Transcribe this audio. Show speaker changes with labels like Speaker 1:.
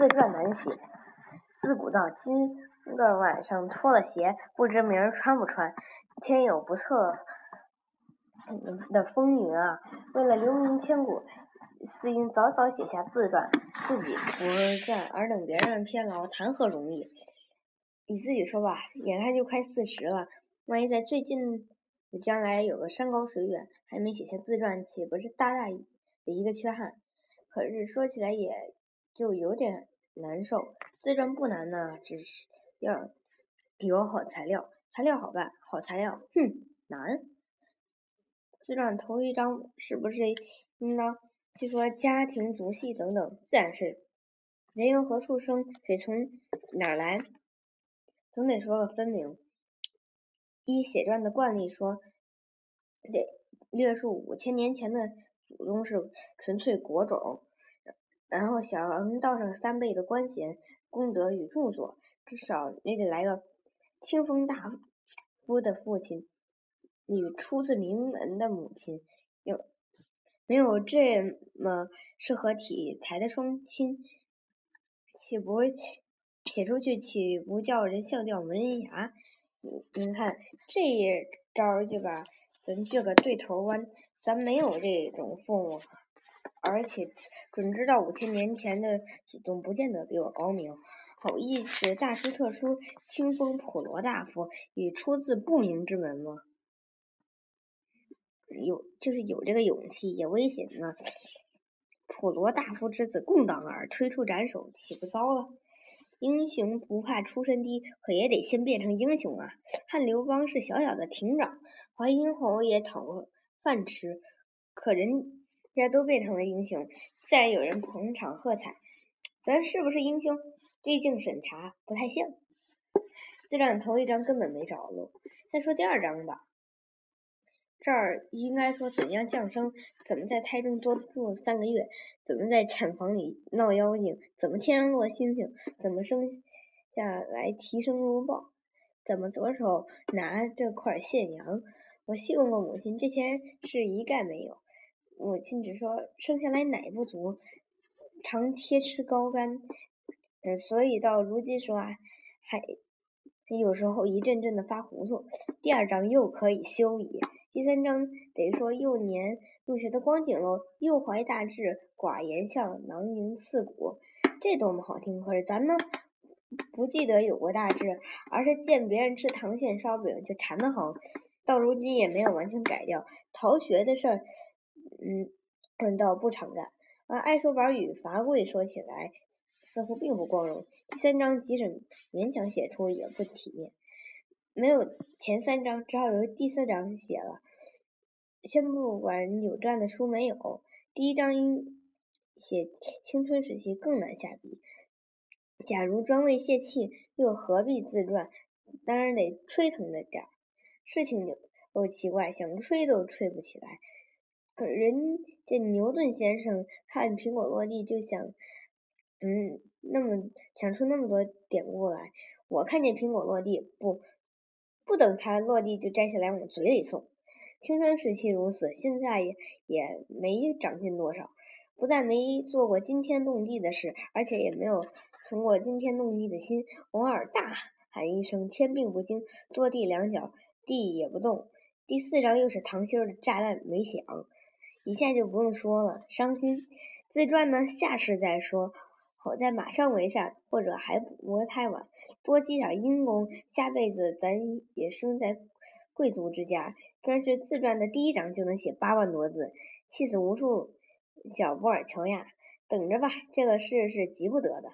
Speaker 1: 自传难写，自古到今个晚上脱了鞋，不知明儿穿不穿。天有不测的风云啊！为了留名千古，思音早早写下自传，自己不战而等别人偏劳，谈何容易？你自己说吧，眼看就快四十了，万一在最近将来有个山高水远，还没写下自传，岂不是大大的一个缺憾？可是说起来也就有点难受。自传不难呢，只是要有好材料，材料好办，好材料，哼，难。自传头一章是不是应当去说家庭、族系等等？自然是。人由何处生？水从哪来？总得说个分明。依写传的惯例说，得略述五千年前的祖宗是纯粹国种，然后想道上三倍的官衔、功德与著作，至少也得来个清风大夫的父亲与出自名门的母亲。有没有这么适合体裁的双亲？岂不写出去岂不叫人笑掉门牙？您看这一招就把咱这个对头弯，咱没有这种父母，而且准知道五千年前的祖宗不见得比我高明，好意思大书特书清风普罗大夫与出自不明之门吗？有就是有这个勇气，也危险呢。普罗大夫之子共党耳，推出斩首，岂不糟了？英雄不怕出身低，可也得先变成英雄啊！汉刘邦是小小的亭长，淮阴侯也讨饭吃，可人大家都变成了英雄，自然有人捧场喝彩。咱是不是英雄？毕竟审查，不太像。自传头一章根本没着落，再说第二章吧。这儿应该说怎样降生？怎么在胎中多住三个月？怎么在产房里闹妖精？怎么天上落星星？怎么生下来提升如豹？怎么左手拿着块线羊？我细问过母亲，这些事一概没有。母亲只说生下来奶不足，常贴吃高干，嗯，所以到如今说啊，还有时候一阵阵的发糊涂。第二章又可以休矣。第三章得说幼年入学的光景喽，幼怀大志，寡言笑，囊萤刺骨，这多么好听！可是咱呢，不记得有过大志，而是见别人吃糖馅烧饼就馋得很，到如今也没有完全改掉。逃学的事儿，嗯，倒不常干。而爱说玩与罚跪说起来，似乎并不光荣。第三章即使勉强写出，也不体面。没有前三章，只好由第四章写了。先不管有传的书没有，第一章因写青春时期更难下笔。假如专为泄气，又何必自传？当然得吹腾着点儿。事情又奇怪，想吹都吹不起来。人家牛顿先生看苹果落地，就想，嗯，那么想出那么多典故来。我看见苹果落地，不。不等它落地就摘下来往嘴里送。青春时期如此，现在也也没长进多少。不但没做过惊天动地的事，而且也没有存过惊天动地的心。偶尔大喊一声“天并不惊”，多地两脚，地也不动。第四章又是糖心儿的炸弹没响，一下就不用说了，伤心。自传呢，下世再说。好在马上为善，或者还不太晚，多积点阴功，下辈子咱也生在贵族之家。专是自传的第一章就能写八万多字，气死无数小布尔乔亚。等着吧，这个事是急不得的。